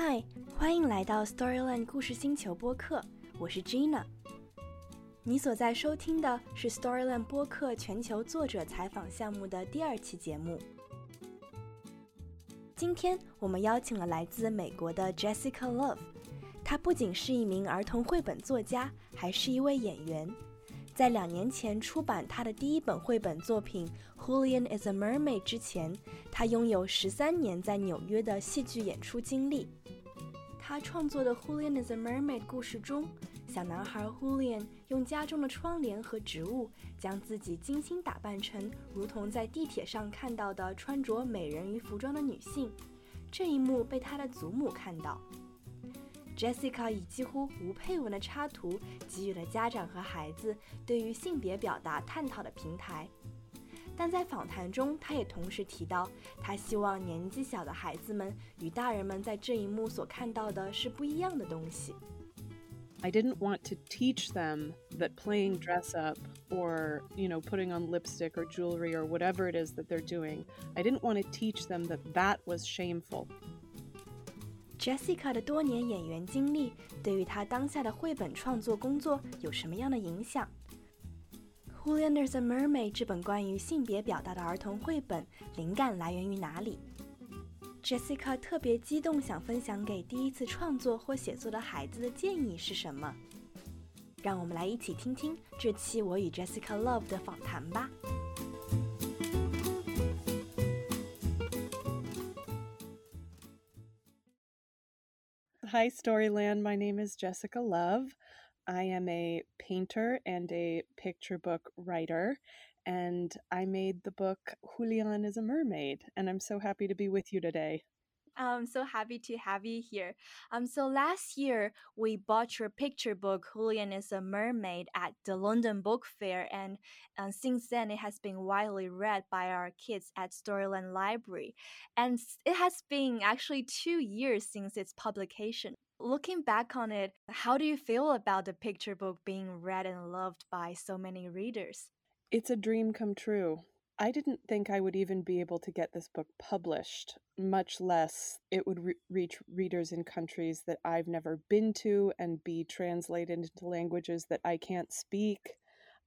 嗨，欢迎来到 Storyland 故事星球播客，我是 Gina。你所在收听的是 Storyland 播客全球作者采访项目的第二期节目。今天我们邀请了来自美国的 Jessica Love，她不仅是一名儿童绘本作家，还是一位演员。在两年前出版她的第一本绘本作品《Julian is a Mermaid》之前，她拥有十三年在纽约的戏剧演出经历。他创作的《Julian is a Mermaid》故事中，小男孩 Julian 用家中的窗帘和植物，将自己精心打扮成如同在地铁上看到的穿着美人鱼服装的女性。这一幕被他的祖母看到。Jessica 以几乎无配文的插图给予了家长和孩子对于性别表达探讨的平台，但在访谈中，她也同时提到，她希望年纪小的孩子们与大人们在这一幕所看到的是不一样的东西。I didn't want to teach them that playing dress up or, you know, putting on lipstick or jewelry or whatever it is that they're doing, I didn't want to teach them that that was shameful. Jessica 的多年演员经历对于她当下的绘本创作工作有什么样的影响？《 Julian the Mermaid》这本关于性别表达的儿童绘本灵感来源于哪里？Jessica 特别激动，想分享给第一次创作或写作的孩子的建议是什么？让我们来一起听听这期我与 Jessica Love 的访谈吧。Hi, Storyland. My name is Jessica Love. I am a painter and a picture book writer, and I made the book Julian is a Mermaid, and I'm so happy to be with you today. I'm so happy to have you here. Um, so last year we bought your picture book Julian is a Mermaid at the London Book Fair, and uh, since then it has been widely read by our kids at Storyland Library, and it has been actually two years since its publication. Looking back on it, how do you feel about the picture book being read and loved by so many readers? It's a dream come true. I didn't think I would even be able to get this book published, much less it would re- reach readers in countries that I've never been to and be translated into languages that I can't speak.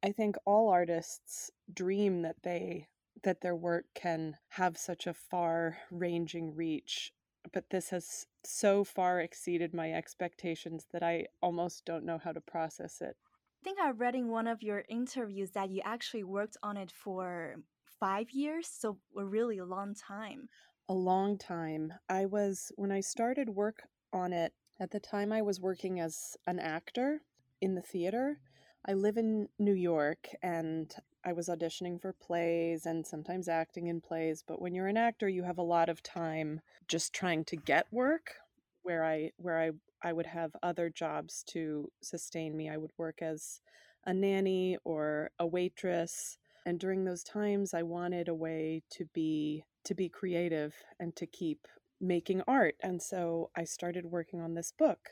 I think all artists dream that they that their work can have such a far-ranging reach, but this has so far exceeded my expectations that I almost don't know how to process it. I think I read in one of your interviews that you actually worked on it for five years, so a really a long time. A long time. I was, when I started work on it, at the time I was working as an actor in the theater. I live in New York and I was auditioning for plays and sometimes acting in plays, but when you're an actor, you have a lot of time just trying to get work where I where I I would have other jobs to sustain me. I would work as a nanny or a waitress and during those times I wanted a way to be to be creative and to keep making art. And so I started working on this book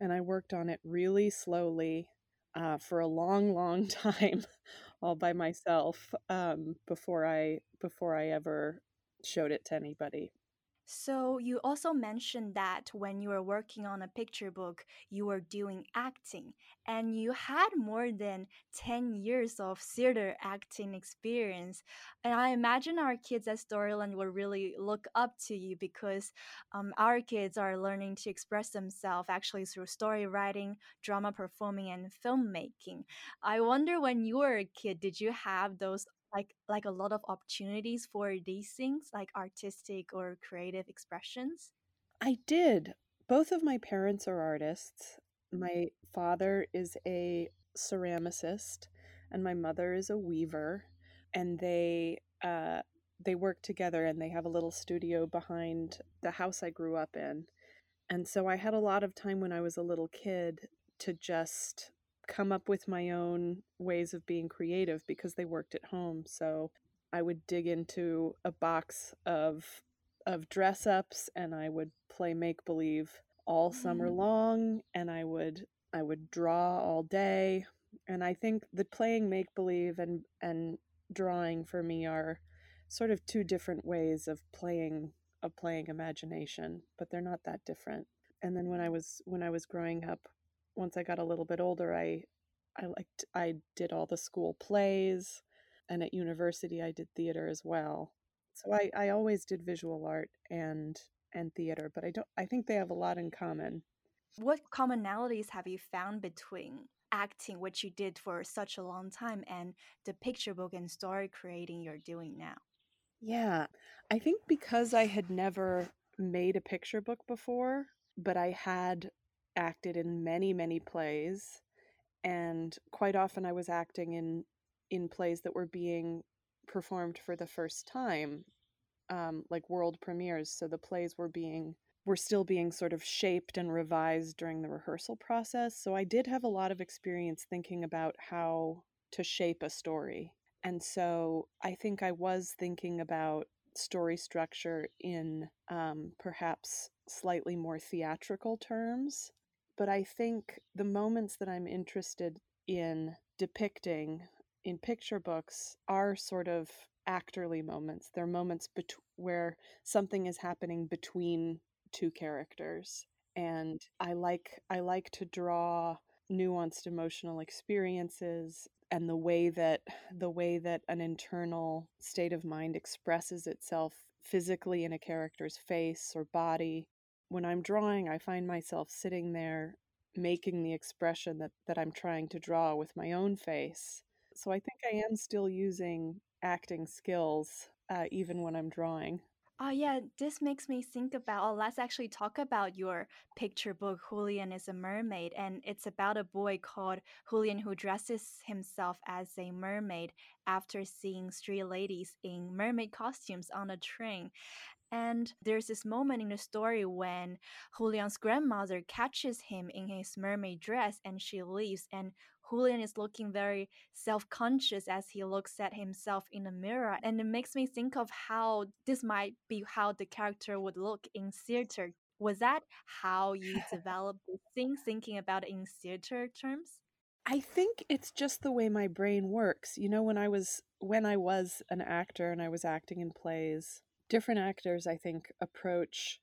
and I worked on it really slowly uh, for a long, long time, all by myself um, before I before I ever showed it to anybody. So, you also mentioned that when you were working on a picture book, you were doing acting, and you had more than 10 years of theater acting experience. And I imagine our kids at Storyland will really look up to you because um, our kids are learning to express themselves actually through story writing, drama performing, and filmmaking. I wonder when you were a kid, did you have those like like a lot of opportunities for these things like artistic or creative expressions? I did. Both of my parents are artists. My father is a ceramicist and my mother is a weaver and they uh, they work together and they have a little studio behind the house i grew up in. And so i had a lot of time when i was a little kid to just come up with my own ways of being creative because they worked at home. So I would dig into a box of of dress ups and I would play make believe all summer mm. long and I would I would draw all day and I think the playing make believe and and drawing for me are sort of two different ways of playing of playing imagination, but they're not that different. And then when I was when I was growing up, once I got a little bit older, I I liked I did all the school plays and at university I did theater as well. So I, I always did visual art and and theater, but I don't I think they have a lot in common. What commonalities have you found between acting, which you did for such a long time, and the picture book and story creating you're doing now? Yeah, I think because I had never made a picture book before, but I had acted in many, many plays, and quite often I was acting in in plays that were being performed for the first time, um, like world premieres. So the plays were being were still being sort of shaped and revised during the rehearsal process. So I did have a lot of experience thinking about how to shape a story. And so I think I was thinking about story structure in um, perhaps slightly more theatrical terms. But I think the moments that I'm interested in depicting in picture books are sort of actorly moments. They're moments bet- where something is happening between two characters and i like i like to draw nuanced emotional experiences and the way that the way that an internal state of mind expresses itself physically in a character's face or body when i'm drawing i find myself sitting there making the expression that that i'm trying to draw with my own face so i think i am still using acting skills uh, even when i'm drawing Oh, yeah, this makes me think about. Oh, let's actually talk about your picture book, Julian is a Mermaid. And it's about a boy called Julian who dresses himself as a mermaid after seeing three ladies in mermaid costumes on a train. And there's this moment in the story when Julian's grandmother catches him in his mermaid dress and she leaves. And Julian is looking very self conscious as he looks at himself in the mirror. And it makes me think of how this might be how the character would look in theater. Was that how you developed the thing, thinking about it in theater terms? I think it's just the way my brain works. You know, when I was when I was an actor and I was acting in plays, different actors I think approach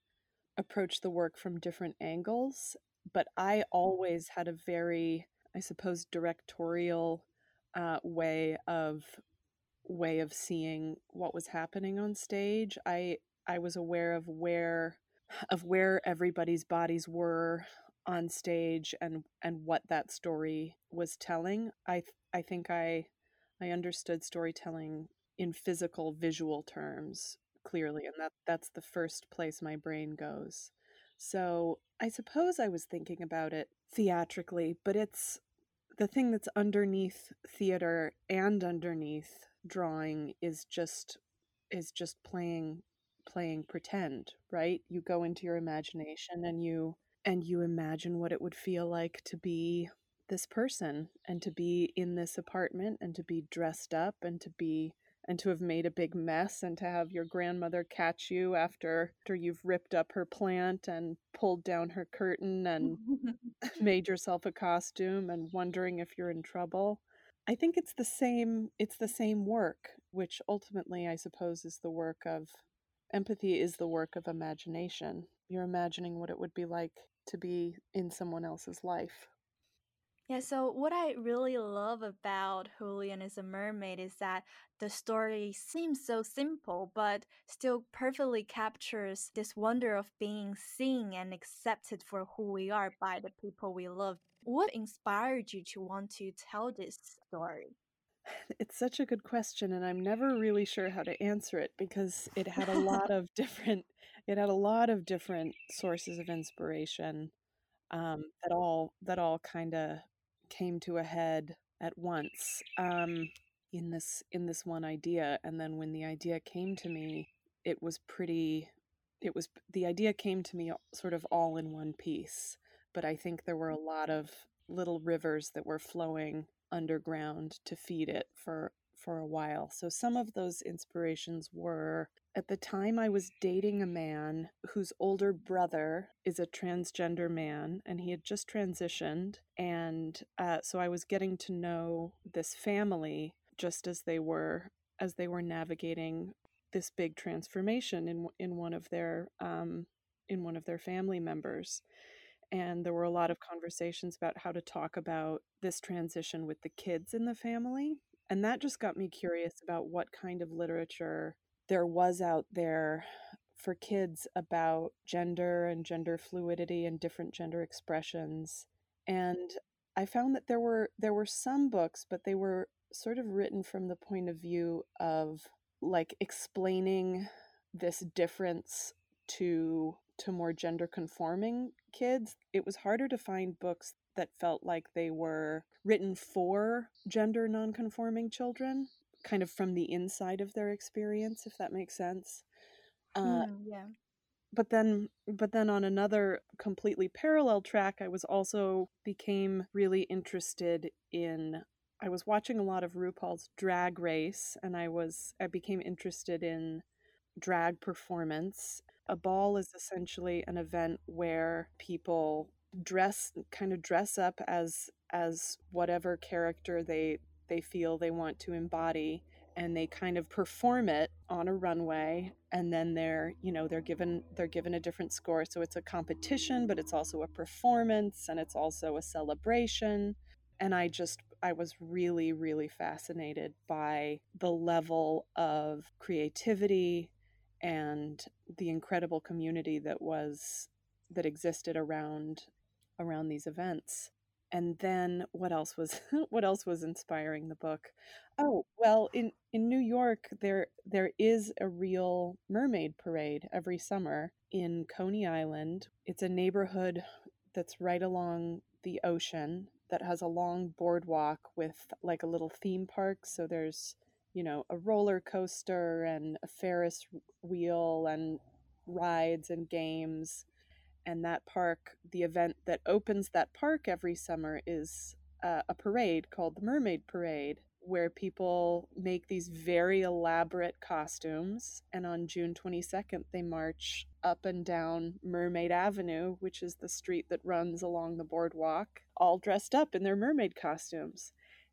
approach the work from different angles, but I always had a very I suppose directorial uh, way of way of seeing what was happening on stage. I I was aware of where of where everybody's bodies were on stage and and what that story was telling. I I think I I understood storytelling in physical visual terms clearly and that that's the first place my brain goes. So i suppose i was thinking about it theatrically but it's the thing that's underneath theater and underneath drawing is just is just playing playing pretend right? You go into your imagination and you and you imagine what it would feel like to be this person and to be in this apartment and to be dressed up and to be and to have made a big mess and to have your grandmother catch you after after you've ripped up her plant and pulled down her curtain and made yourself a costume and wondering if you're in trouble. I think it's the same it's the same work, which ultimately I suppose is the work of empathy is the work of imagination. You're imagining what it would be like to be in someone else's life. Yeah, so what I really love about Julian is a Mermaid is that the story seems so simple, but still perfectly captures this wonder of being seen and accepted for who we are by the people we love. What inspired you to want to tell this story? It's such a good question, and I'm never really sure how to answer it because it had a lot of different it had a lot of different sources of inspiration um, that all that all kind of came to a head at once um, in this in this one idea and then when the idea came to me it was pretty it was the idea came to me sort of all in one piece but i think there were a lot of little rivers that were flowing underground to feed it for for a while. So some of those inspirations were at the time I was dating a man whose older brother is a transgender man, and he had just transitioned. And uh, so I was getting to know this family just as they were as they were navigating this big transformation in in one of their um, in one of their family members and there were a lot of conversations about how to talk about this transition with the kids in the family and that just got me curious about what kind of literature there was out there for kids about gender and gender fluidity and different gender expressions and i found that there were there were some books but they were sort of written from the point of view of like explaining this difference to to more gender conforming kids. It was harder to find books that felt like they were written for gender nonconforming children kind of from the inside of their experience if that makes sense. Uh, mm, yeah. but then but then on another completely parallel track i was also became really interested in i was watching a lot of rupaul's drag race and i was i became interested in drag performance. A ball is essentially an event where people dress kind of dress up as as whatever character they they feel they want to embody and they kind of perform it on a runway and then they're you know they're given they're given a different score. So it's a competition but it's also a performance and it's also a celebration. And i just i was really really fascinated by the level of creativity and the incredible community that was that existed around around these events and then what else was what else was inspiring the book? Oh well in in new york there there is a real mermaid parade every summer in coney island. It's a neighborhood that's right along the ocean that has a long boardwalk with like a little theme park. So there's you know, a roller coaster and a Ferris wheel and rides and games. And that park, the event that opens that park every summer is uh, a parade called the Mermaid Parade, where people make these very elaborate costumes. And on June 22nd, they march up and down Mermaid Avenue, which is the street that runs along the boardwalk, all dressed up in their mermaid costumes.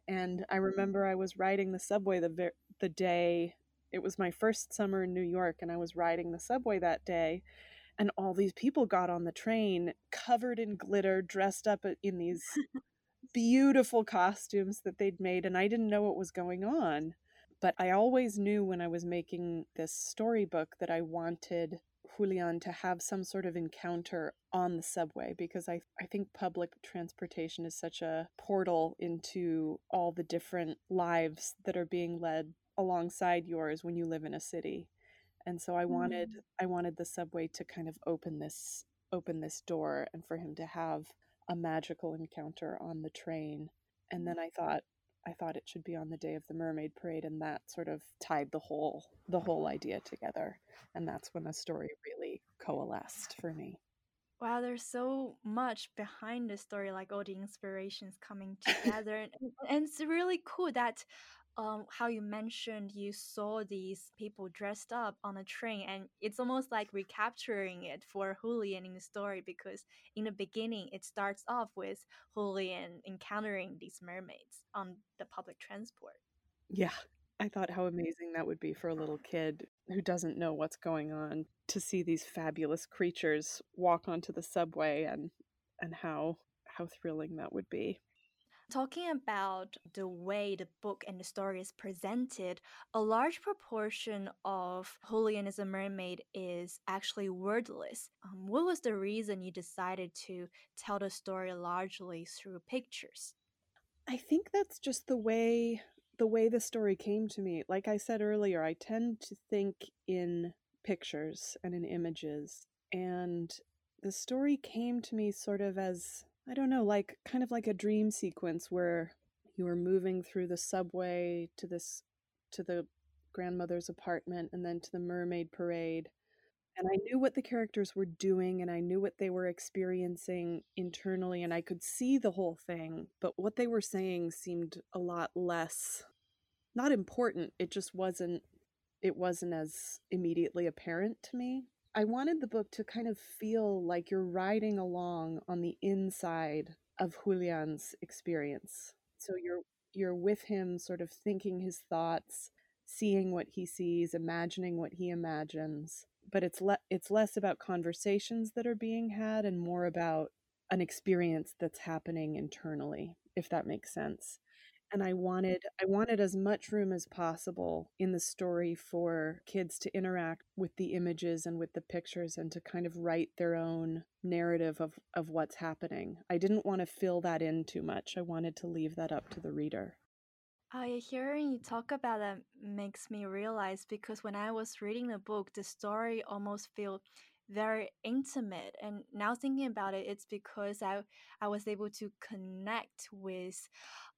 And I remember I was riding the subway the ver- the day it was my first summer in New York, and I was riding the subway that day, and all these people got on the train covered in glitter, dressed up uh, in these beautiful costumes that they'd made, and I didn't know what was going on. But I always knew when I was making this storybook that I wanted Julian to have some sort of encounter on the subway because I, I think public transportation is such a portal into all the different lives that are being led alongside yours when you live in a city. And so I wanted mm. I wanted the subway to kind of open this open this door and for him to have a magical encounter on the train. And then I thought I thought it should be on the day of the mermaid parade and that sort of tied the whole the whole idea together and that's when the story really coalesced for me wow there's so much behind the story like all the inspirations coming together and, and it's really cool that um, how you mentioned you saw these people dressed up on a train, and it's almost like recapturing it for Julian in the story because in the beginning it starts off with Julian encountering these mermaids on the public transport. Yeah, I thought how amazing that would be for a little kid who doesn't know what's going on to see these fabulous creatures walk onto the subway and and how how thrilling that would be. Talking about the way the book and the story is presented, a large proportion of Julian as a mermaid is actually wordless. Um, what was the reason you decided to tell the story largely through pictures? I think that's just the way the way the story came to me. Like I said earlier, I tend to think in pictures and in images. And the story came to me sort of as I don't know, like kind of like a dream sequence where you were moving through the subway to this to the grandmother's apartment and then to the mermaid parade. And I knew what the characters were doing and I knew what they were experiencing internally and I could see the whole thing, but what they were saying seemed a lot less not important. It just wasn't it wasn't as immediately apparent to me. I wanted the book to kind of feel like you're riding along on the inside of Julian's experience. So you're you're with him sort of thinking his thoughts seeing what he sees, imagining what he imagines. But it's le- it's less about conversations that are being had and more about an experience that's happening internally, if that makes sense and I wanted I wanted as much room as possible in the story for kids to interact with the images and with the pictures and to kind of write their own narrative of of what's happening. I didn't want to fill that in too much. I wanted to leave that up to the reader. Oh, I hearing you talk about that makes me realize because when I was reading the book, the story almost feel very intimate and now thinking about it it's because i i was able to connect with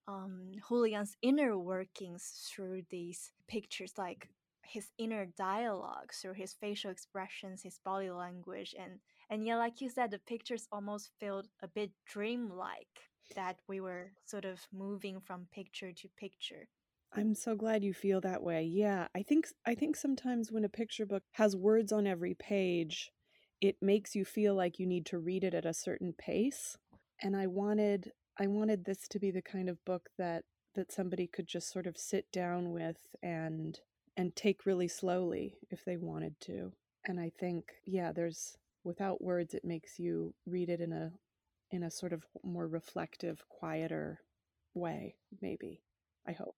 um, Julian's inner workings through these pictures, like his inner dialogue through his facial expressions, his body language, and and yeah, like you said, the pictures almost felt a bit dreamlike. That we were sort of moving from picture to picture. I'm so glad you feel that way. Yeah, I think I think sometimes when a picture book has words on every page, it makes you feel like you need to read it at a certain pace. And I wanted I wanted this to be the kind of book that that somebody could just sort of sit down with and and take really slowly if they wanted to. And I think yeah, there's without words it makes you read it in a in a sort of more reflective, quieter way, maybe. I hope.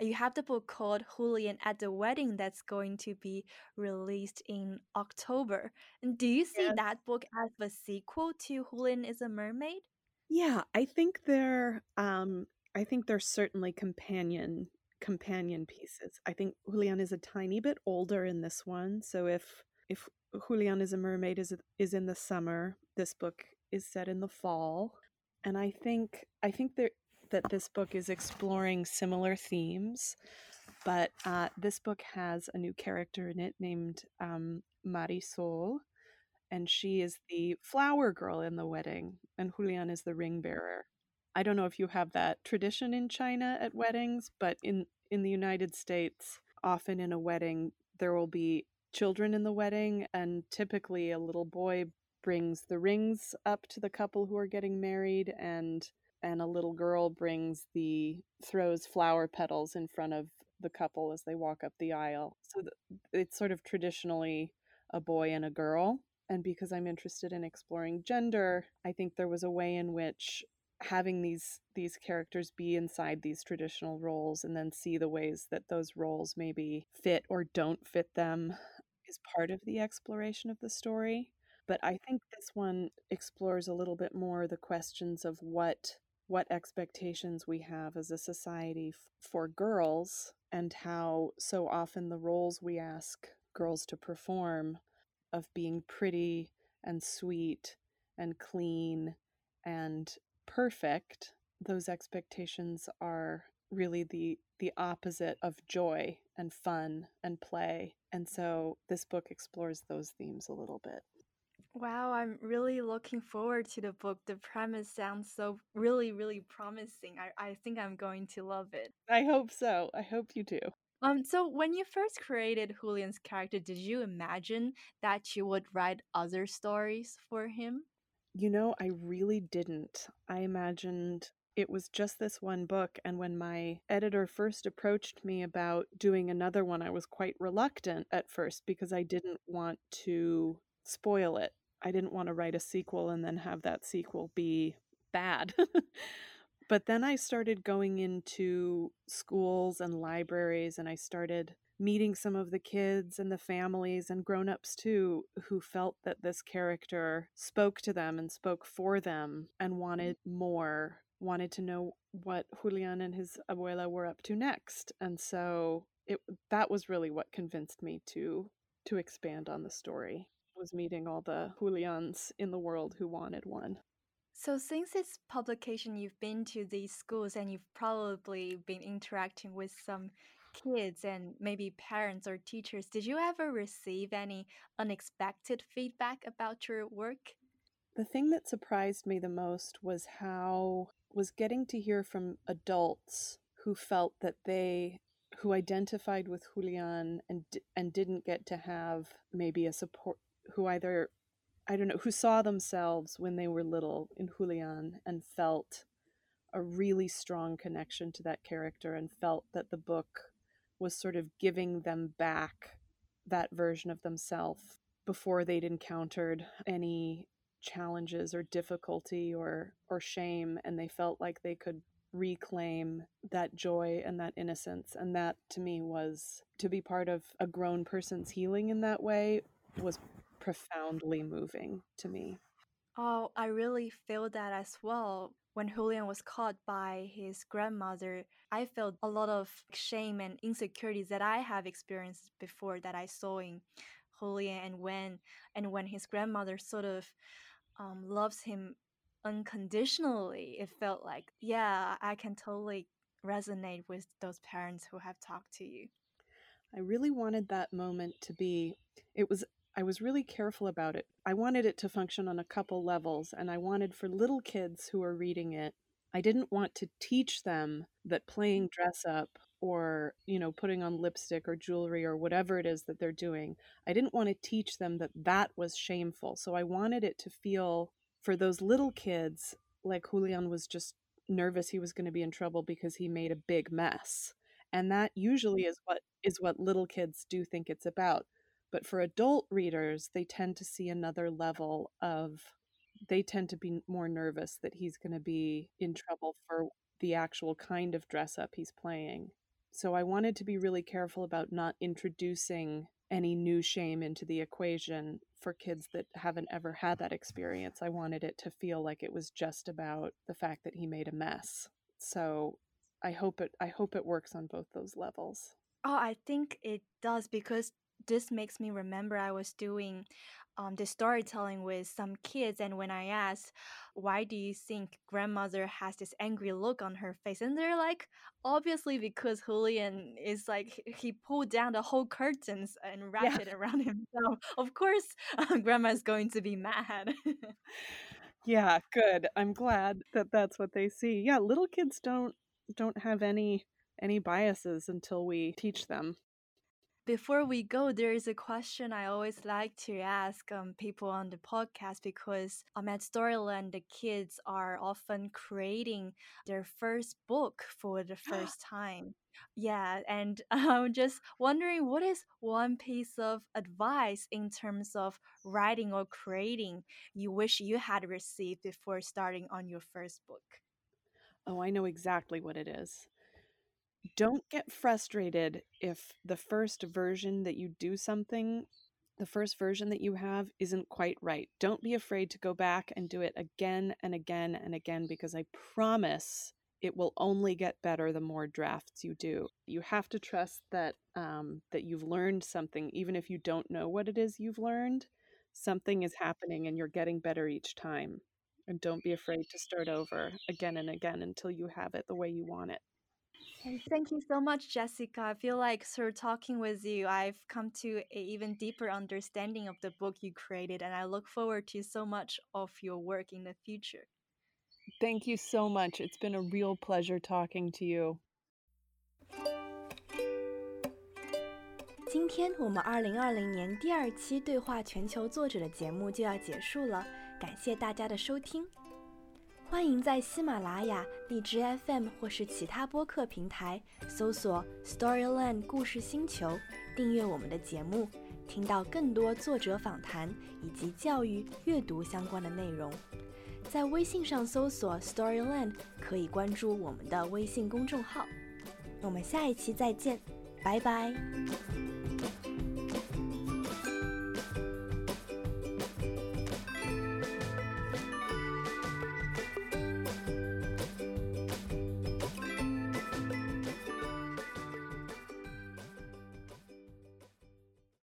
You have the book called Julian at the Wedding that's going to be released in October. And do you see yes. that book as a sequel to Julian is a Mermaid? Yeah, I think they're um I think they're certainly companion companion pieces. I think Julian is a tiny bit older in this one, so if if Julian is a mermaid is is in the summer, this book is set in the fall. And I think I think that that this book is exploring similar themes, but uh, this book has a new character in it named um, Marisol, and she is mm-hmm. the flower girl in the wedding, and Julian is the ring mm-hmm. bearer. I don't know if you have that tradition in China at weddings, but in in the United States, often in a wedding there will be children in the wedding, and typically a little boy brings the rings up to the couple who are getting married, and and a little girl brings the throws flower petals in front of the couple as they walk up the aisle. So it's sort of traditionally a boy and a girl and because I'm interested in exploring gender, I think there was a way in which having these these characters be inside these traditional roles and then see the ways that those roles maybe fit or don't fit them is part of the exploration of the story. But I think this one explores a little bit more the questions of what what expectations we have as a society for girls and how so often the roles we ask girls to perform of being pretty and sweet and clean and perfect, those expectations are really the the opposite of joy and fun and play. And so this book explores those themes a little bit. Wow, I'm really looking forward to the book. The premise sounds so really, really promising. I, I think I'm going to love it. I hope so. I hope you do. Um, so when you first created Julian's character, did you imagine that you would write other stories for him? You know, I really didn't. I imagined it was just this one book, and when my editor first approached me about doing another one, I was quite reluctant at first because I didn't want to spoil it. I didn't want to write a sequel and then have that sequel be bad. But then I started going into schools and libraries and I started meeting some of the kids and the families and grown-ups too who felt that this character spoke to them and spoke for them and mm-hmm. wanted more wanted to know what Julian and his abuela were up to next and so it that was really what convinced me to to expand on the story was meeting all the Julians in the world who wanted one so, since its publication, you've been to these schools and you've probably been interacting with some kids and maybe parents or teachers. Did you ever receive any unexpected feedback about your work? The thing that surprised me the most was how was getting to hear from adults who felt that they who identified with Julian and and didn't get to have maybe a support who either I don't know, who saw themselves when they were little in Julian and felt a really strong connection to that character and felt that the book was sort of giving them back that version of themselves before they'd encountered any challenges or difficulty or or shame and they felt like they could reclaim that joy and that innocence and that to me was to be part of a grown person's healing in that way was profoundly moving to me oh i really feel that as well when Julian was caught by his grandmother, I felt a lot of shame and insecurities that I have experienced before that I saw in Julian and when and when his grandmother sort of um, loves him unconditionally, it felt like, yeah, I can totally resonate with those parents who have talked to you. I really wanted that moment to be, it was, I was really careful about it. I wanted it to function on a couple levels, and I wanted for little kids who are reading it, I didn't want to teach them that playing mm. dress up or you know putting on lipstick or jewelry or whatever it is that they're doing i didn't want to teach them that that was shameful so i wanted it to feel for those little kids, like Julian was just nervous he was going to be in trouble because he made a big mess. And that usually mm. is what is what little kids do think it's about. But for adult readers, they tend to see another level of they tend to be more nervous that he's going to be in trouble for the actual kind of dress up he's playing. So I wanted to be really careful about not introducing any new shame into the equation for kids that haven't ever had that experience. I wanted it to feel like it was just about the fact that he made a mess. So I hope it I hope it works on both those levels. Oh, I think it does because this makes me remember I was doing um, the storytelling with some kids, and when I asked, "Why do you think grandmother has this angry look on her face?" and they're like, "Obviously because Julian is like he pulled down the whole curtains and wrapped yeah. it around himself. Of course, uh, grandma is going to be mad." yeah, good. I'm glad that that's what they see. Yeah, little kids don't don't have any any biases until we teach them before we go, there is a question I always like to ask um, people on the podcast because um, at Storyland, the kids are often creating their first book for the first time. Yeah, and I'm just wondering what is one piece of advice in terms of writing or creating you wish you had received before starting on your first book? Oh, I know exactly what it is don't get frustrated if the first version that you do something the first version that you have isn't quite right. Don't be afraid to go back and do it again and again and again because I promise it will only get better the more drafts you do. You have to trust that um, that you've learned something, even if you don't know what it is you've learned. Something is happening, and you're getting better each time. And don't be afraid to start over again and again until you have it the way you want it. Thank you so much, Jessica. I feel like through talking with you, I've come to an even deeper understanding of the book you created, and I look forward to so much of your work in the future. Thank you so much. It's been a real pleasure talking to you. 今天我们二零二零年第二期对话全球作者的节目就要结束了，感谢大家的收听。 欢迎在喜马拉雅、荔枝 FM 或是其他播客平台搜索 Storyland 故事星球，订阅我们的节目，听到更多作者访谈以及教育、阅读相关的内容。在微信上搜索 Storyland，可以关注我们的微信公众号。我们下一期再见，拜拜。